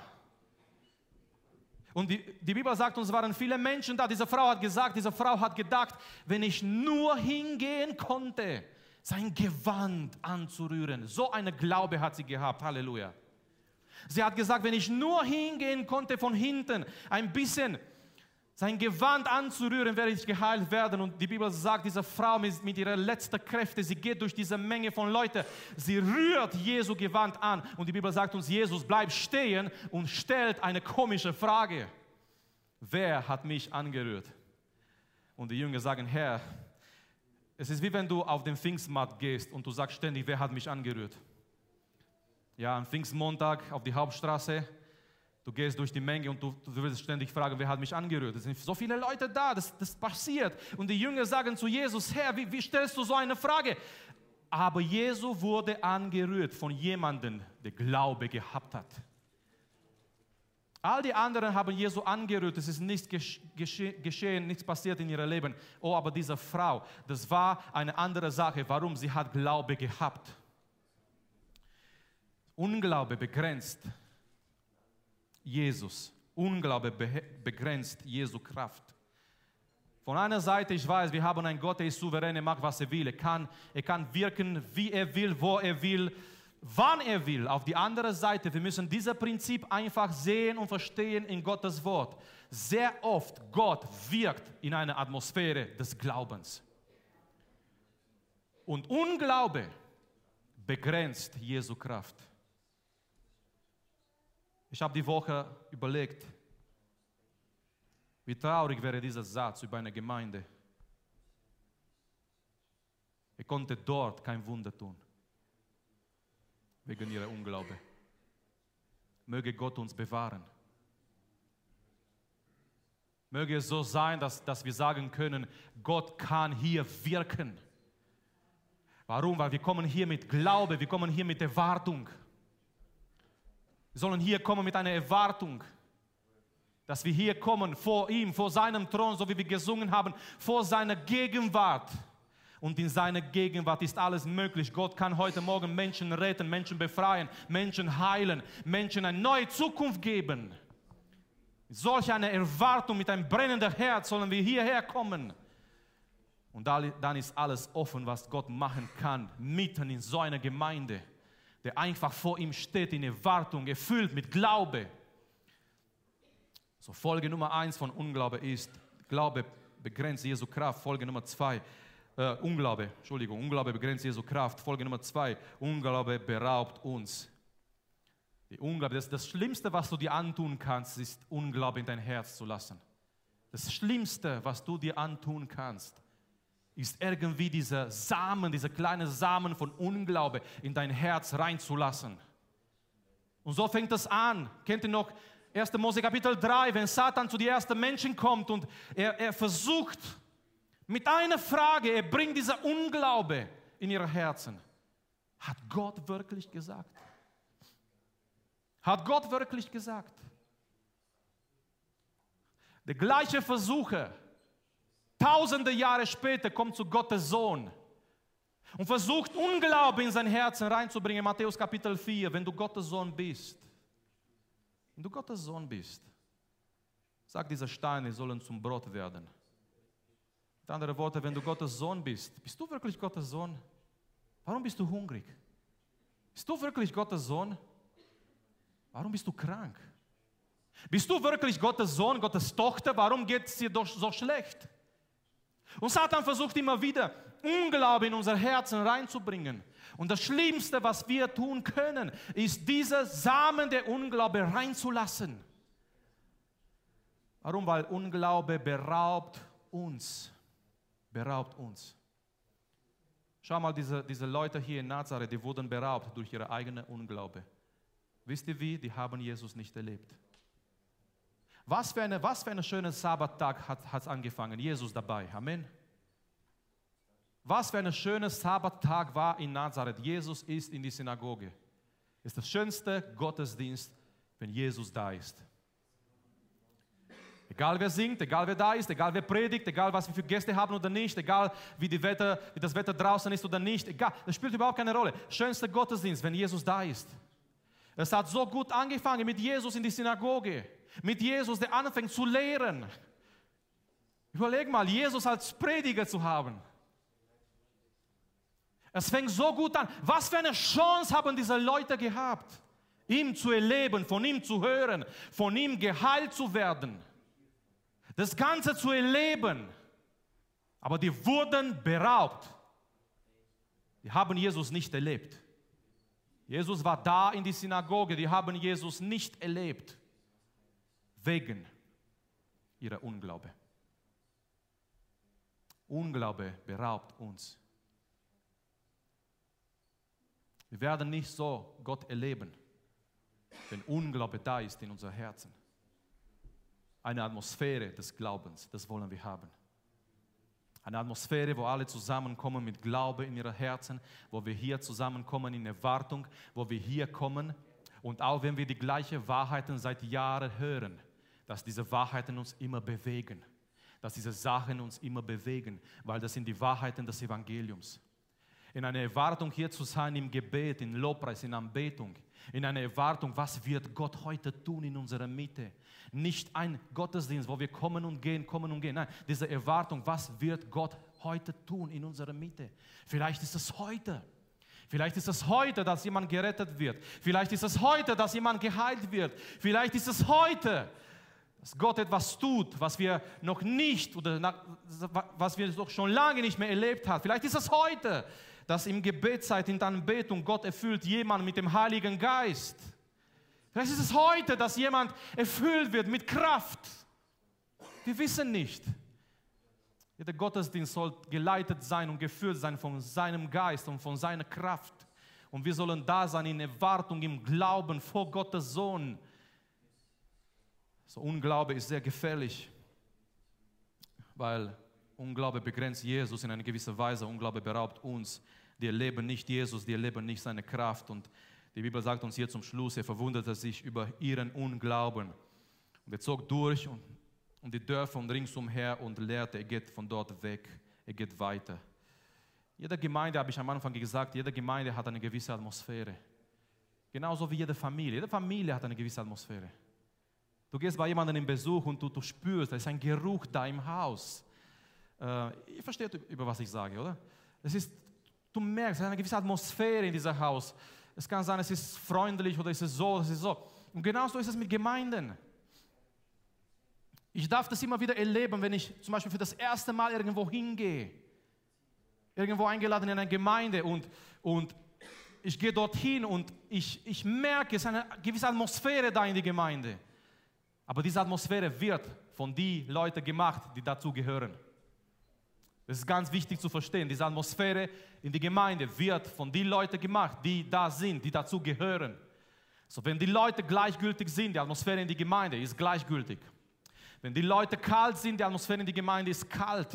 Und die, die Bibel sagt uns, waren viele Menschen da. Diese Frau hat gesagt, diese Frau hat gedacht, wenn ich nur hingehen konnte, sein Gewand anzurühren. So eine Glaube hat sie gehabt. Halleluja. Sie hat gesagt, wenn ich nur hingehen konnte von hinten, ein bisschen sein Gewand anzurühren, werde ich geheilt werden. Und die Bibel sagt, diese Frau mit, ihrer letzten Kräfte, sie geht durch diese Menge von Leuten, sie rührt Jesu Gewand an. Und die Bibel sagt uns, Jesus bleibt stehen und stellt eine komische Frage. Wer hat mich angerührt? Und die Jünger sagen, Herr, es ist wie wenn du auf den Pfingstmarkt gehst und du sagst ständig, wer hat mich angerührt? Ja, am Pfingstmontag auf die Hauptstraße, Du gehst durch die Menge und du, du wirst ständig fragen, wer hat mich angerührt? Es sind so viele Leute da, das, das passiert. Und die Jünger sagen zu Jesus, Herr, wie, wie stellst du so eine Frage? Aber Jesus wurde angerührt von jemandem, der Glaube gehabt hat. All die anderen haben Jesu angerührt, es ist nichts gesche geschehen, nichts passiert in ihrem Leben. Oh, aber diese Frau, das war eine andere Sache. Warum? Sie hat Glaube gehabt. Unglaube begrenzt Jesus. Unglaube begrenzt Jesu Kraft. Von einer Seite, ich weiß, wir haben einen Gott, der ist souverän, er macht, was er will. Er kann, er kann wirken, wie er will, wo er will, wann er will. Auf die andere Seite, wir müssen dieses Prinzip einfach sehen und verstehen in Gottes Wort. Sehr oft, Gott wirkt in einer Atmosphäre des Glaubens. Und Unglaube begrenzt Jesu Kraft. Ich habe die Woche überlegt, wie traurig wäre dieser Satz über eine Gemeinde. Er konnte dort kein Wunder tun, wegen ihrer Unglaube. Möge Gott uns bewahren. Möge es so sein, dass, dass wir sagen können, Gott kann hier wirken. Warum? Weil wir kommen hier mit Glaube, wir kommen hier mit Erwartung. Sollen hier kommen mit einer Erwartung, dass wir hier kommen vor ihm, vor seinem Thron, so wie wir gesungen haben, vor seiner Gegenwart. Und in seiner Gegenwart ist alles möglich. Gott kann heute Morgen Menschen retten, Menschen befreien, Menschen heilen, Menschen eine neue Zukunft geben. Solch einer Erwartung, mit einem brennenden Herz sollen wir hierher kommen. Und dann ist alles offen, was Gott machen kann, mitten in so einer Gemeinde, der einfach vor ihm steht in Erwartung, erfüllt mit Glaube. So, Folge Nummer eins von Unglaube ist, Glaube begrenzt Jesu Kraft. Folge Nummer zwei, äh, Unglaube, Entschuldigung, Unglaube begrenzt Jesu Kraft. Folge Nummer zwei, Unglaube beraubt uns die Unglaube, das, das Schlimmste, was du dir antun kannst, ist Unglaube in dein Herz zu lassen. Das Schlimmste, was du dir antun kannst, ist irgendwie dieser Samen, dieser kleine Samen von Unglaube in dein Herz reinzulassen. Und so fängt es an. Kennt ihr noch 1. Mose Kapitel 3, wenn Satan zu den ersten Menschen kommt und er, er versucht mit einer Frage, er bringt dieser Unglaube in ihre Herzen. Hat Gott wirklich gesagt? Hat Gott wirklich gesagt. Der gleiche Versucher, tausende Jahre später, kommt zu Gottes Sohn und versucht Unglaube in sein Herzen reinzubringen. Matthäus Kapitel 4, wenn du Gottes Sohn bist. Wenn du Gottes Sohn bist, sagt dieser Steine sollen zum Brot werden. Mit anderen Worten, wenn du Gottes Sohn bist, bist du wirklich Gottes Sohn? Warum bist du hungrig? Bist du wirklich Gottes Sohn? Warum bist du krank? Bist du wirklich Gottes Sohn, Gottes Tochter? Warum geht es dir doch so schlecht? Und Satan versucht immer wieder, Unglaube in unser Herzen reinzubringen. Und das Schlimmste, was wir tun können, ist diese Samen der Unglaube reinzulassen. Warum? Weil Unglaube beraubt uns. Beraubt uns. Schau mal, diese, diese Leute hier in Nazareth, die wurden beraubt durch ihre eigene Unglaube. Wisst ihr wie? Die haben Jesus nicht erlebt. Was für, eine, was für ein schöner Sabbattag hat es angefangen. Jesus dabei. Amen. Was für ein schöner Sabbattag war in Nazareth. Jesus ist in die Synagoge. Ist das schönste Gottesdienst, wenn Jesus da ist. Egal wer singt, egal wer da ist, egal wer predigt, egal was wir für Gäste haben oder nicht, egal wie, die Wetter, wie das Wetter draußen ist oder nicht, egal, das spielt überhaupt keine Rolle. Schönster Gottesdienst, wenn Jesus da ist. Es hat so gut angefangen mit Jesus in die Synagoge, mit Jesus, der anfängt zu lehren. Überleg mal, Jesus als Prediger zu haben. Es fängt so gut an. Was für eine Chance haben diese Leute gehabt, ihm zu erleben, von ihm zu hören, von ihm geheilt zu werden, das Ganze zu erleben. Aber die wurden beraubt. Die haben Jesus nicht erlebt. Jesus war da in die Synagoge, die haben Jesus nicht erlebt, wegen ihrer Unglaube. Unglaube beraubt uns. Wir werden nicht so Gott erleben, wenn Unglaube da ist in unser Herzen. Eine Atmosphäre des Glaubens, das wollen wir haben. Eine Atmosphäre, wo alle zusammenkommen mit Glaube in ihren Herzen, wo wir hier zusammenkommen in Erwartung, wo wir hier kommen und auch wenn wir die gleichen Wahrheiten seit Jahren hören, dass diese Wahrheiten uns immer bewegen, dass diese Sachen uns immer bewegen, weil das sind die Wahrheiten des Evangeliums. In einer Erwartung hier zu sein im Gebet, in Lobpreis, in Anbetung, in einer Erwartung, was wird Gott heute tun in unserer Mitte, nicht ein Gottesdienst, wo wir kommen und gehen, kommen und gehen. Nein, diese Erwartung, was wird Gott heute tun in unserer Mitte? Vielleicht ist es heute. Vielleicht ist es heute, dass jemand gerettet wird. Vielleicht ist es heute, dass jemand geheilt wird. Vielleicht ist es heute, dass Gott etwas tut, was wir noch nicht oder was wir doch schon lange nicht mehr erlebt haben. Vielleicht ist es heute, dass im Gebetszeit, in der Anbetung Gott erfüllt jemand mit dem Heiligen Geist. Vielleicht ist es heute, dass jemand erfüllt wird mit Kraft. Wir wissen nicht. Der Gottesdienst soll geleitet sein und geführt sein von seinem Geist und von seiner Kraft Und wir sollen da sein in Erwartung, im Glauben vor Gottes Sohn. So Unglaube ist sehr gefährlich, weil Unglaube begrenzt Jesus in einer gewissen Weise. Unglaube beraubt uns. Die erleben nicht Jesus, die erleben nicht seine Kraft. Und die Bibel sagt uns hier zum Schluss, er verwunderte sich über ihren Unglauben. Und er zog durch und, und die Dörfer und ringsumher und lehrte, er geht von dort weg, er geht weiter. Jede Gemeinde, habe ich am Anfang gesagt, jede Gemeinde hat eine gewisse Atmosphäre. Genauso wie jede Familie. Jede Familie hat eine gewisse Atmosphäre. Du gehst bei jemandem in Besuch und du, du spürst, da ist ein Geruch da im Haus. Äh, ihr versteht, über was ich sage, oder? Es ist, du merkst, es ist eine gewisse Atmosphäre in diesem Haus. Es kann sein, es ist freundlich oder es ist so, es ist so. Und genauso ist es mit Gemeinden. Ich darf das immer wieder erleben, wenn ich zum Beispiel für das erste Mal irgendwo hingehe. Irgendwo eingeladen in eine Gemeinde und, und ich gehe dorthin und ich, ich merke, es ist eine gewisse Atmosphäre da in die Gemeinde. Aber diese Atmosphäre wird von den Leuten gemacht, die dazu gehören. Das ist ganz wichtig zu verstehen. Diese Atmosphäre in die Gemeinde wird von den Leuten gemacht, die da sind, die dazu gehören. So, wenn die Leute gleichgültig sind, die Atmosphäre in die Gemeinde ist gleichgültig. Wenn die Leute kalt sind, die Atmosphäre in die Gemeinde ist kalt.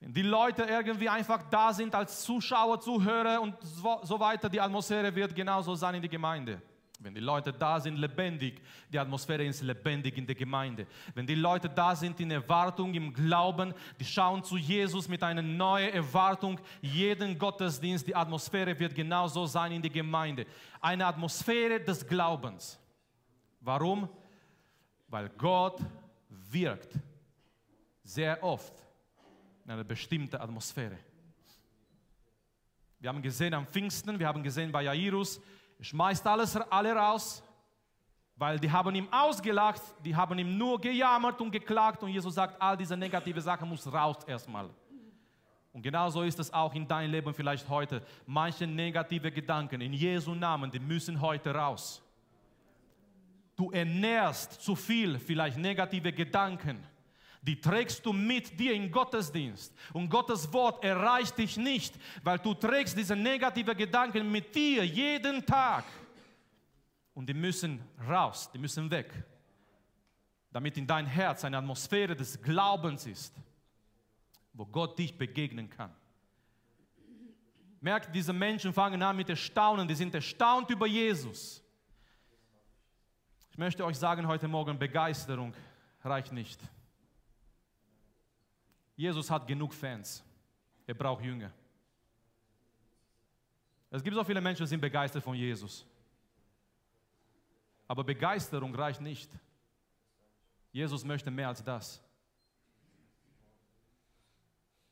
Wenn die Leute irgendwie einfach da sind als Zuschauer, Zuhörer und so weiter, die Atmosphäre wird genauso sein in die Gemeinde. Wenn die Leute da sind, lebendig, die Atmosphäre ist lebendig in der Gemeinde. Wenn die Leute da sind in Erwartung, im Glauben, die schauen zu Jesus mit einer neuen Erwartung, jeden Gottesdienst, die Atmosphäre wird genauso sein in der Gemeinde. Eine Atmosphäre des Glaubens. Warum? Weil Gott wirkt sehr oft in einer bestimmten Atmosphäre. Wir haben gesehen am Pfingsten, wir haben gesehen bei Jairus, schmeißt alles, alle raus, weil die haben ihm ausgelacht, die haben ihm nur gejammert und geklagt und Jesus sagt, all diese negative Sachen muss raus erstmal. Und genauso ist es auch in deinem Leben vielleicht heute. Manche negative Gedanken in Jesu Namen, die müssen heute raus. Du ernährst zu viel vielleicht negative Gedanken die trägst du mit dir in Gottesdienst. Und Gottes Wort erreicht dich nicht, weil du trägst diese negativen Gedanken mit dir jeden Tag. Und die müssen raus, die müssen weg, damit in dein Herz eine Atmosphäre des Glaubens ist, wo Gott dich begegnen kann. Merkt, diese Menschen fangen an mit Erstaunen, die sind erstaunt über Jesus. Ich möchte euch sagen heute Morgen, Begeisterung reicht nicht. Jesus hat genug Fans. Er braucht Jünger. Es gibt so viele Menschen, die sind begeistert von Jesus. Aber Begeisterung reicht nicht. Jesus möchte mehr als das.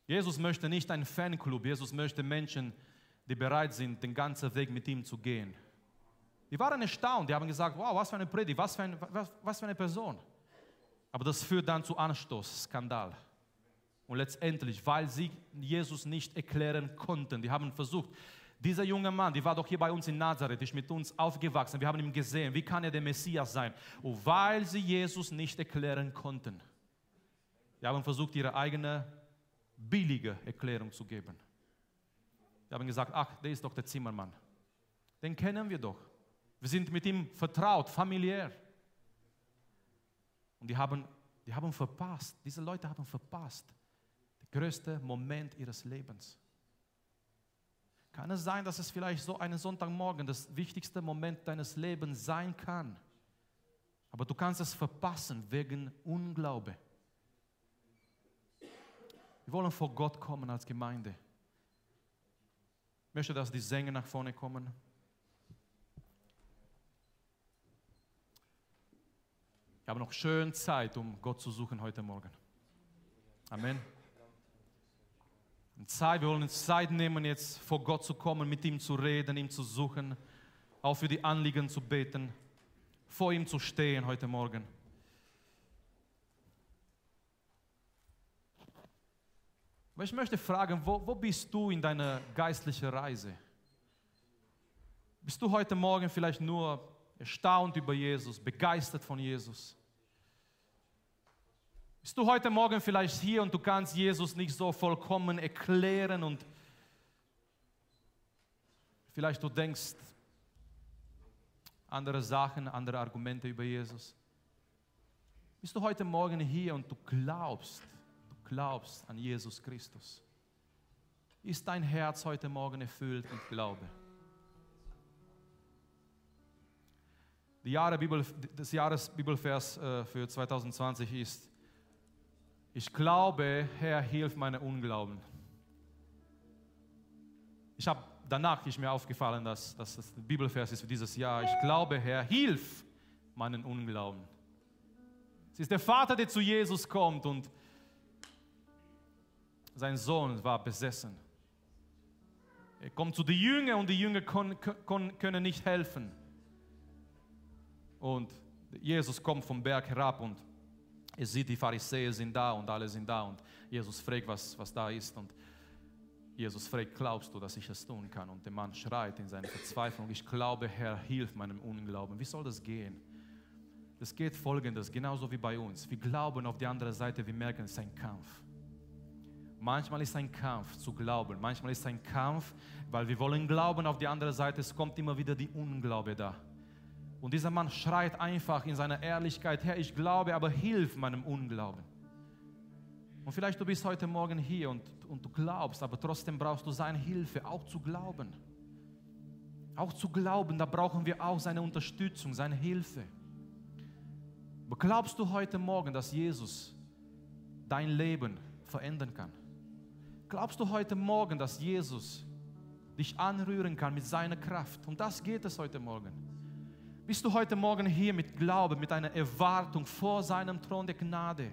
Jesus möchte nicht einen Fanclub. Jesus möchte Menschen, die bereit sind, den ganzen Weg mit ihm zu gehen. Die waren erstaunt. Die haben gesagt, wow, was für eine Predigt, was für, ein, was, was für eine Person. Aber das führt dann zu Anstoß, Skandal. Und letztendlich, weil sie Jesus nicht erklären konnten, die haben versucht, dieser junge Mann, der war doch hier bei uns in Nazareth, ist mit uns aufgewachsen, wir haben ihn gesehen, wie kann er der Messias sein? Und weil sie Jesus nicht erklären konnten, die haben versucht, ihre eigene billige Erklärung zu geben. Die haben gesagt, ach, der ist doch der Zimmermann. Den kennen wir doch. Wir sind mit ihm vertraut, familiär. Und die haben, die haben verpasst, diese Leute haben verpasst, größte Moment ihres Lebens. Kann es sein, dass es vielleicht so einen Sonntagmorgen das wichtigste Moment deines Lebens sein kann? Aber du kannst es verpassen wegen Unglaube. Wir wollen vor Gott kommen als Gemeinde. Ich möchte, dass die Sänger nach vorne kommen. Ich habe noch schön Zeit, um Gott zu suchen heute Morgen. Amen. Zeit, wir wollen uns Zeit nehmen, jetzt vor Gott zu kommen, mit ihm zu reden, ihm zu suchen, auch für die Anliegen zu beten, vor ihm zu stehen heute Morgen. Aber ich möchte fragen, wo, wo bist du in deiner geistlichen Reise? Bist du heute Morgen vielleicht nur erstaunt über Jesus, begeistert von Jesus? Bist du heute Morgen vielleicht hier und du kannst Jesus nicht so vollkommen erklären und Vielleicht du denkst andere Sachen, andere Argumente über Jesus. Bist du heute Morgen hier und du glaubst, du glaubst an Jesus Christus? Ist dein Herz heute Morgen erfüllt mit Glaube? Die Jahre Bibel, das Jahresbibelvers äh, für 2020 ist, ich glaube, Herr, hilf meinem Unglauben. Ich habe danach ist mir aufgefallen, dass, dass das Bibelvers ist für dieses Jahr. Ich glaube, Herr, hilf meinen Unglauben. Es ist der Vater, der zu Jesus kommt und sein Sohn war besessen. Er kommt zu den Jüngern und die Jünger können nicht helfen. Und Jesus kommt vom Berg herab und er sieht, die Pharisäer sind da und alle sind da und Jesus fragt, was, was da ist. Und Jesus fragt, glaubst du, dass ich es tun kann? Und der Mann schreit in seiner Verzweiflung, ich glaube, Herr, hilf meinem Unglauben. Wie soll das gehen? Das geht folgendes, genauso wie bei uns. Wir glauben auf die andere Seite, wir merken, es ist ein Kampf. Manchmal ist ein Kampf zu glauben, manchmal ist ein Kampf, weil wir wollen glauben, auf die andere Seite, es kommt immer wieder die Unglaube da. Und dieser Mann schreit einfach in seiner Ehrlichkeit, Herr, ich glaube, aber hilf meinem Unglauben. Und vielleicht du bist heute Morgen hier und, und du glaubst, aber trotzdem brauchst du seine Hilfe, auch zu glauben. Auch zu glauben, da brauchen wir auch seine Unterstützung, seine Hilfe. Aber glaubst du heute Morgen, dass Jesus dein Leben verändern kann? Glaubst du heute Morgen, dass Jesus dich anrühren kann mit seiner Kraft? Und das geht es heute Morgen. Bist du heute Morgen hier mit Glauben, mit einer Erwartung vor seinem Thron der Gnade?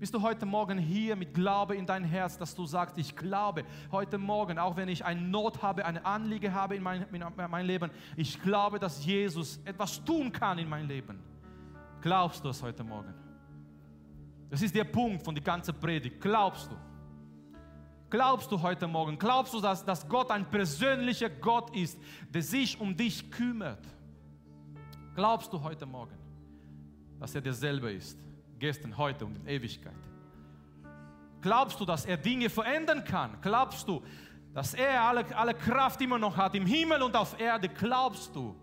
Bist du heute Morgen hier mit Glaube in dein Herz, dass du sagst, ich glaube heute Morgen, auch wenn ich eine Not habe, eine Anliege habe in mein, in mein Leben, ich glaube, dass Jesus etwas tun kann in mein Leben. Glaubst du es heute Morgen? Das ist der Punkt von der ganzen Predigt. Glaubst du? Glaubst du heute Morgen? Glaubst du, dass, dass Gott ein persönlicher Gott ist, der sich um dich kümmert? Glaubst du heute Morgen, dass er derselbe ist, gestern, heute und in Ewigkeit? Glaubst du, dass er Dinge verändern kann? Glaubst du, dass er alle, alle Kraft immer noch hat im Himmel und auf Erde? Glaubst du,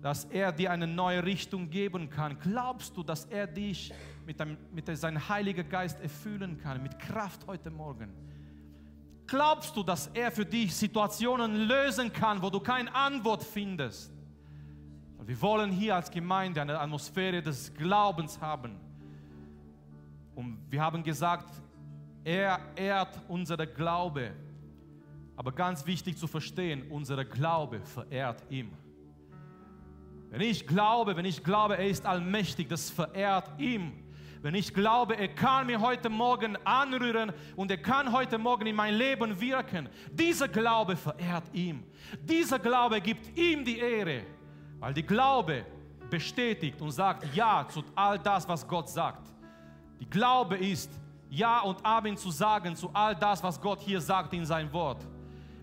dass er dir eine neue Richtung geben kann? Glaubst du, dass er dich mit, einem, mit seinem Heiligen Geist erfüllen kann, mit Kraft heute Morgen? Glaubst du, dass er für dich Situationen lösen kann, wo du keine Antwort findest? Wir wollen hier als Gemeinde eine Atmosphäre des Glaubens haben. Und wir haben gesagt, er ehrt unsere Glaube. Aber ganz wichtig zu verstehen, unser Glaube verehrt ihm. Wenn ich glaube, wenn ich glaube, er ist allmächtig, das verehrt ihm. Wenn ich glaube, er kann mir heute Morgen anrühren und er kann heute Morgen in mein Leben wirken, dieser Glaube verehrt ihm. Dieser Glaube gibt ihm die Ehre. Weil die Glaube bestätigt und sagt Ja zu all das, was Gott sagt. Die Glaube ist Ja und Amen zu sagen zu all das, was Gott hier sagt in sein Wort.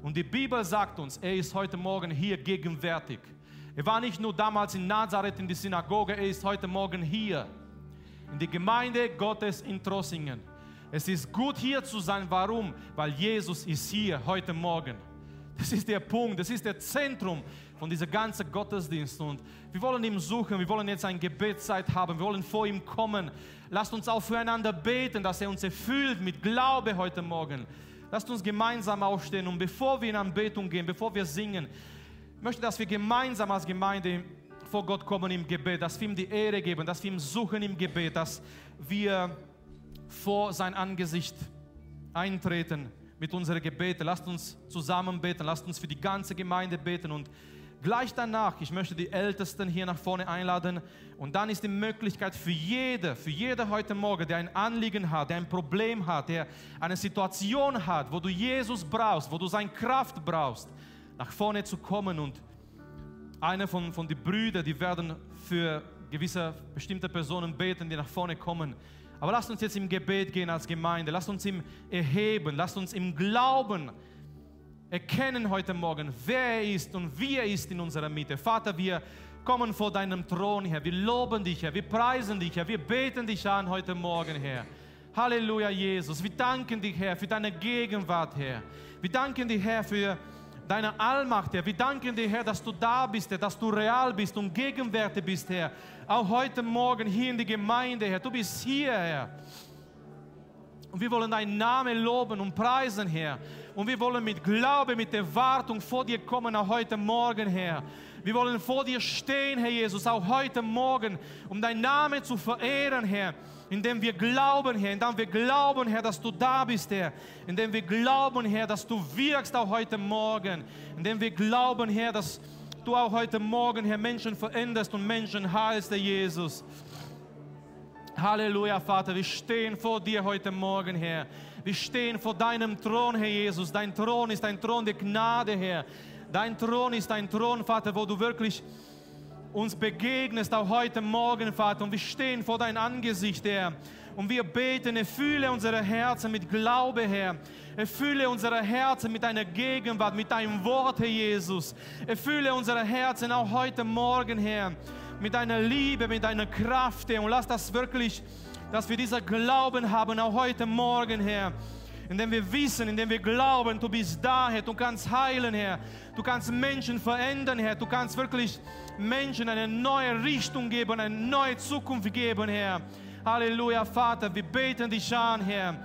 Und die Bibel sagt uns, er ist heute Morgen hier gegenwärtig. Er war nicht nur damals in Nazareth in der Synagoge, er ist heute Morgen hier in der Gemeinde Gottes in Trossingen. Es ist gut hier zu sein. Warum? Weil Jesus ist hier heute Morgen. Das ist der Punkt, das ist der Zentrum von dieser ganzen Gottesdienst. Und wir wollen ihn suchen, wir wollen jetzt eine Gebetszeit haben, wir wollen vor ihm kommen. Lasst uns auch füreinander beten, dass er uns erfüllt mit Glaube heute Morgen. Lasst uns gemeinsam aufstehen und bevor wir in Anbetung gehen, bevor wir singen, möchte, dass wir gemeinsam als Gemeinde vor Gott kommen im Gebet, dass wir ihm die Ehre geben, dass wir ihm suchen im Gebet, dass wir vor sein Angesicht eintreten mit unseren Gebeten. Lasst uns zusammen beten, lasst uns für die ganze Gemeinde beten und Gleich danach, ich möchte die Ältesten hier nach vorne einladen. Und dann ist die Möglichkeit für jede, für jede heute Morgen, der ein Anliegen hat, der ein Problem hat, der eine Situation hat, wo du Jesus brauchst, wo du seine Kraft brauchst, nach vorne zu kommen. Und einer von, von den Brüdern, die werden für gewisse bestimmte Personen beten, die nach vorne kommen. Aber lasst uns jetzt im Gebet gehen als Gemeinde, lasst uns im Erheben, lasst uns im Glauben erkennen heute Morgen, wer er ist und wie er ist in unserer Mitte. Vater, wir kommen vor deinem Thron, Herr. Wir loben dich, Herr. Wir preisen dich, Herr. Wir beten dich an heute Morgen, Herr. Halleluja, Jesus. Wir danken dich, Herr, für deine Gegenwart, Herr. Wir danken dir, Herr, für deiner Allmacht, Herr. Wir danken dir, Herr, dass du da bist, Herr, dass du real bist und gegenwärtig bist, Herr. Auch heute Morgen hier in die Gemeinde, Herr. Du bist hier, Herr. Und wir wollen deinen Namen loben und preisen, Herr. Und wir wollen mit Glaube, mit Erwartung vor dir kommen, auch heute Morgen, Herr. Wir wollen vor dir stehen, Herr Jesus, auch heute Morgen, um deinen Namen zu verehren, Herr. Indem wir glauben, Herr, indem wir glauben, Herr, dass du da bist, Herr. Indem wir glauben, Herr, dass du wirkst auch heute Morgen. Indem wir glauben, Herr, dass du auch heute Morgen, Herr, Menschen veränderst und Menschen heilst, Herr Jesus. Halleluja, Vater. Wir stehen vor dir heute Morgen, Herr. Wir stehen vor deinem Thron, Herr Jesus. Dein Thron ist ein Thron der Gnade, Herr. Dein Thron ist ein Thron, Vater, wo du wirklich uns begegnest, auch heute Morgen, Vater. Und wir stehen vor dein Angesicht, Herr. Und wir beten, erfülle unsere Herzen mit Glaube, Herr. Erfülle unsere Herzen mit deiner Gegenwart, mit deinem Wort, Herr Jesus. Erfülle unsere Herzen auch heute Morgen, Herr mit deiner Liebe, mit deiner Kraft, Herr. Und lass das wirklich, dass wir dieser Glauben haben, auch heute Morgen, Herr. Indem wir wissen, indem wir glauben, du bist da, Herr. Du kannst heilen, Herr. Du kannst Menschen verändern, Herr. Du kannst wirklich Menschen eine neue Richtung geben, eine neue Zukunft geben, Herr. Halleluja, Vater. Wir beten dich an, Herr.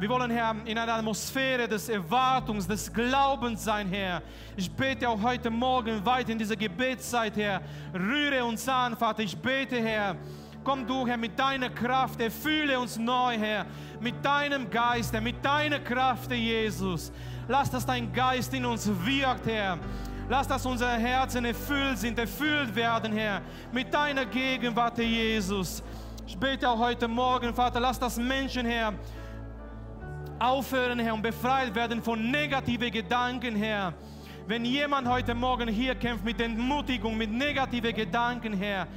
Wir wollen, Herr, in einer Atmosphäre des Erwartungs, des Glaubens sein, Herr. Ich bete auch heute Morgen weit in dieser Gebetszeit, Herr. Rühre uns an, Vater. Ich bete, Herr. Komm du, Herr, mit deiner Kraft, erfülle uns neu, Herr. Mit deinem Geist, Herr, mit deiner Kraft, Jesus. Lass, dass dein Geist in uns wirkt, Herr. Lass, dass unsere Herzen erfüllt sind, erfüllt werden, Herr. Mit deiner Gegenwart, Jesus. Auch heute Morgen, Vater, lass das Menschen, Herr, aufhören, Herr, und befreit werden von negativen Gedanken, Herr. Wenn jemand heute Morgen hier kämpft mit Entmutigung, mit negativen Gedanken, Herr,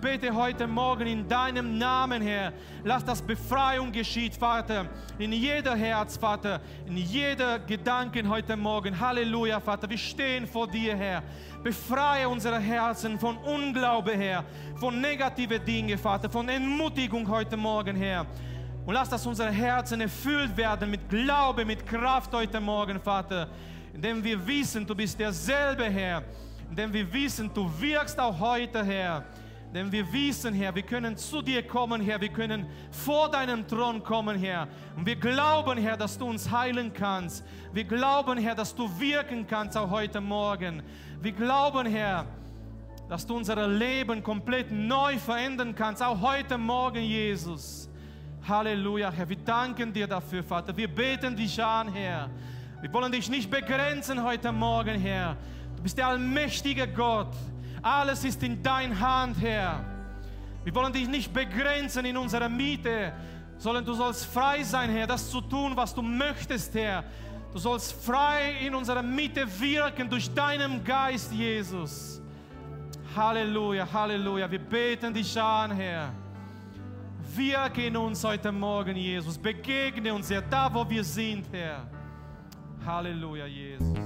bete heute Morgen in deinem Namen, Herr, lass das Befreiung geschieht, Vater, in jeder Herz, Vater, in jeder Gedanken heute Morgen. Halleluja, Vater, wir stehen vor dir, Herr. Befreie unsere Herzen von Unglaube, Herr, von negativen Dingen, Vater, von Entmutigung heute Morgen, Herr. Und lass, dass unsere Herzen erfüllt werden mit Glaube, mit Kraft heute Morgen, Vater. Indem wir wissen, du bist derselbe Herr. Indem wir wissen, du wirkst auch heute, Herr. Denn wir wissen, Herr, wir können zu dir kommen, Herr. Wir können vor deinem Thron kommen, Herr. Und wir glauben, Herr, dass du uns heilen kannst. Wir glauben, Herr, dass du wirken kannst auch heute Morgen. Wir glauben, Herr, dass du unser Leben komplett neu verändern kannst, auch heute Morgen, Jesus. Halleluja, Herr. Wir danken dir dafür, Vater. Wir beten dich an, Herr. Wir wollen dich nicht begrenzen heute Morgen, Herr. Du bist der allmächtige Gott. Alles ist in deiner Hand, Herr. Wir wollen dich nicht begrenzen in unserer Miete, sondern du sollst frei sein, Herr, das zu tun, was du möchtest, Herr. Du sollst frei in unserer Mitte wirken durch deinen Geist, Jesus. Halleluja, Halleluja. Wir beten dich an, Herr. Wirke in uns heute Morgen, Jesus. Begegne uns, Herr, da wo wir sind, Herr. Halleluja, Jesus.